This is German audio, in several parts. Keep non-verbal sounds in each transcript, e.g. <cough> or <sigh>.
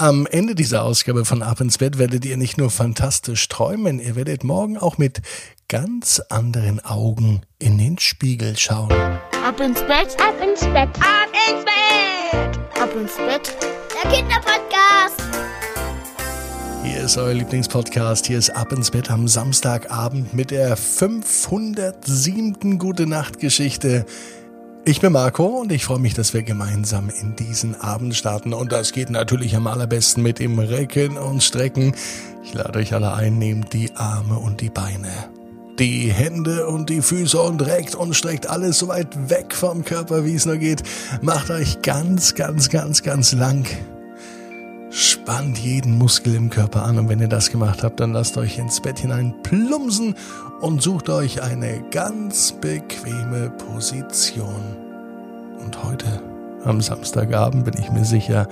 Am Ende dieser Ausgabe von Ab ins Bett werdet ihr nicht nur fantastisch träumen, ihr werdet morgen auch mit ganz anderen Augen in den Spiegel schauen. Ab ins Bett, ab ins Bett, ab ins Bett, ab ins Bett. Der Kinderpodcast. Hier ist euer Lieblingspodcast. Hier ist Ab ins Bett am Samstagabend mit der 507. Gute Nacht Geschichte. Ich bin Marco und ich freue mich, dass wir gemeinsam in diesen Abend starten. Und das geht natürlich am allerbesten mit dem Recken und Strecken. Ich lade euch alle ein, nehmt die Arme und die Beine, die Hände und die Füße und reckt und streckt alles so weit weg vom Körper, wie es nur geht. Macht euch ganz, ganz, ganz, ganz lang. Spannt jeden Muskel im Körper an und wenn ihr das gemacht habt, dann lasst euch ins Bett hinein plumpsen und sucht euch eine ganz bequeme Position. Und heute, am Samstagabend, bin ich mir sicher,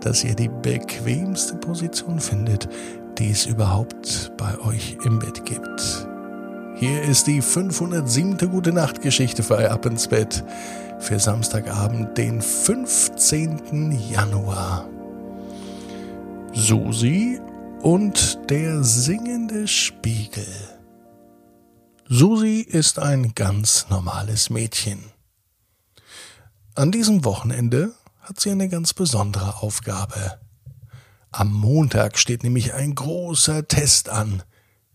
dass ihr die bequemste Position findet, die es überhaupt bei euch im Bett gibt. Hier ist die 507. Gute Nacht Geschichte für Ab ins Bett für Samstagabend, den 15. Januar. Susi und der singende Spiegel. Susi ist ein ganz normales Mädchen. An diesem Wochenende hat sie eine ganz besondere Aufgabe. Am Montag steht nämlich ein großer Test an,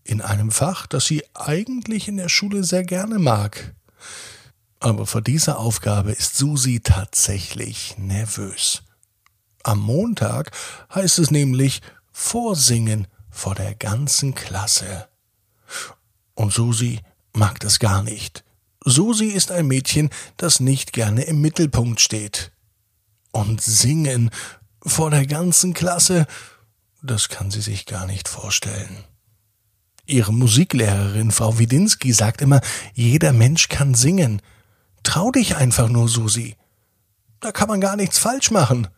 in einem Fach, das sie eigentlich in der Schule sehr gerne mag. Aber vor dieser Aufgabe ist Susi tatsächlich nervös. Am Montag heißt es nämlich Vorsingen vor der ganzen Klasse. Und Susi mag das gar nicht. Susi ist ein Mädchen, das nicht gerne im Mittelpunkt steht. Und singen vor der ganzen Klasse, das kann sie sich gar nicht vorstellen. Ihre Musiklehrerin, Frau Widinski, sagt immer, jeder Mensch kann singen. Trau dich einfach nur, Susi. Da kann man gar nichts falsch machen.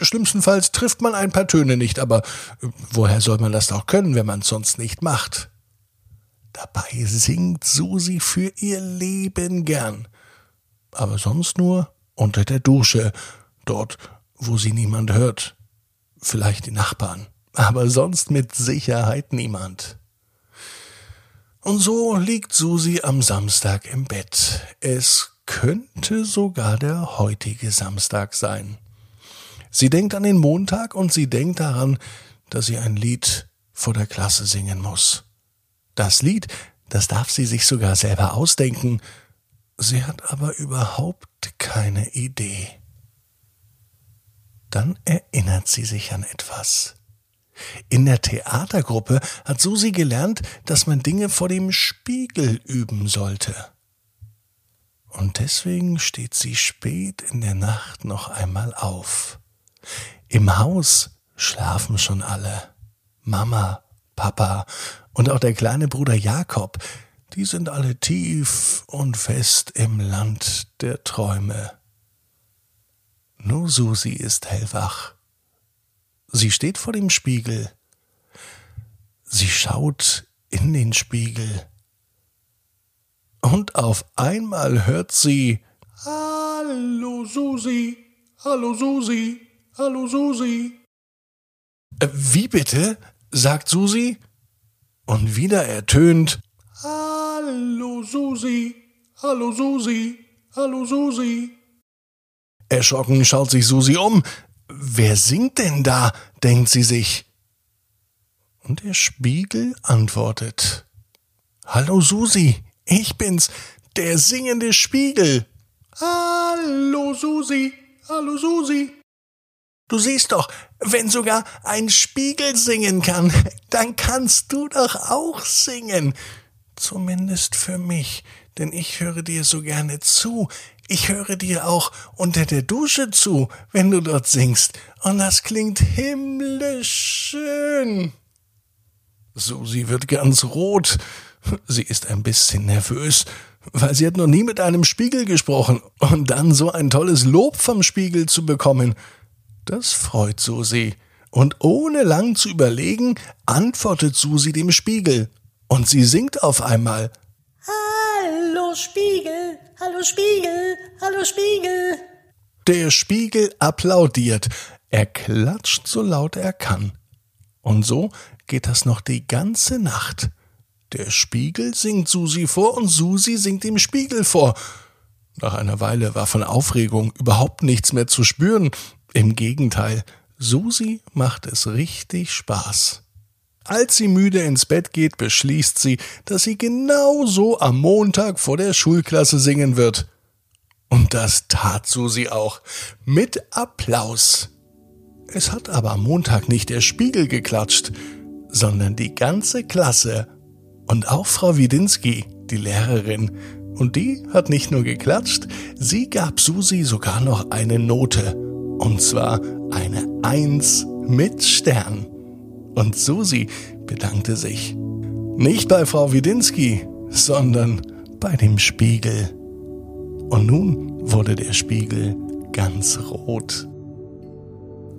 Schlimmstenfalls trifft man ein paar Töne nicht, aber äh, woher soll man das auch können, wenn man es sonst nicht macht? Dabei singt Susi für ihr Leben gern. Aber sonst nur unter der Dusche, dort, wo sie niemand hört. Vielleicht die Nachbarn, aber sonst mit Sicherheit niemand. Und so liegt Susi am Samstag im Bett. Es könnte sogar der heutige Samstag sein. Sie denkt an den Montag und sie denkt daran, dass sie ein Lied vor der Klasse singen muss. Das Lied, das darf sie sich sogar selber ausdenken. Sie hat aber überhaupt keine Idee. Dann erinnert sie sich an etwas. In der Theatergruppe hat Susi gelernt, dass man Dinge vor dem Spiegel üben sollte. Und deswegen steht sie spät in der Nacht noch einmal auf. Im Haus schlafen schon alle. Mama, Papa und auch der kleine Bruder Jakob, die sind alle tief und fest im Land der Träume. Nur Susi ist hellwach. Sie steht vor dem Spiegel. Sie schaut in den Spiegel. Und auf einmal hört sie Hallo Susi, hallo Susi. Hallo Susi. Äh, wie bitte? sagt Susi. Und wieder ertönt Hallo Susi. Hallo Susi. Hallo Susi. Erschrocken schaut sich Susi um. Wer singt denn da? denkt sie sich. Und der Spiegel antwortet Hallo Susi, ich bin's, der singende Spiegel. Hallo Susi, hallo Susi. Du siehst doch, wenn sogar ein Spiegel singen kann, <laughs> dann kannst du doch auch singen. Zumindest für mich, denn ich höre dir so gerne zu. Ich höre dir auch unter der Dusche zu, wenn du dort singst. Und das klingt himmlisch schön. Susi wird ganz rot. Sie ist ein bisschen nervös, weil sie hat noch nie mit einem Spiegel gesprochen. Und dann so ein tolles Lob vom Spiegel zu bekommen. Das freut Susi. Und ohne lang zu überlegen, antwortet Susi dem Spiegel. Und sie singt auf einmal. Hallo Spiegel, hallo Spiegel, hallo Spiegel. Der Spiegel applaudiert. Er klatscht so laut er kann. Und so geht das noch die ganze Nacht. Der Spiegel singt Susi vor und Susi singt dem Spiegel vor. Nach einer Weile war von Aufregung überhaupt nichts mehr zu spüren. Im Gegenteil, Susi macht es richtig Spaß. Als sie müde ins Bett geht, beschließt sie, dass sie genau so am Montag vor der Schulklasse singen wird. Und das tat Susi auch. Mit Applaus. Es hat aber am Montag nicht der Spiegel geklatscht, sondern die ganze Klasse und auch Frau Widinski, die Lehrerin. Und die hat nicht nur geklatscht, sie gab Susi sogar noch eine Note. Und zwar eine Eins mit Stern. Und Susi bedankte sich. Nicht bei Frau Widinski, sondern bei dem Spiegel. Und nun wurde der Spiegel ganz rot.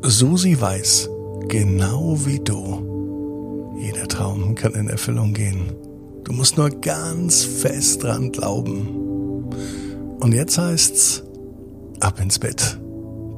Susi weiß, genau wie du, jeder Traum kann in Erfüllung gehen. Du musst nur ganz fest dran glauben. Und jetzt heißt's, ab ins Bett.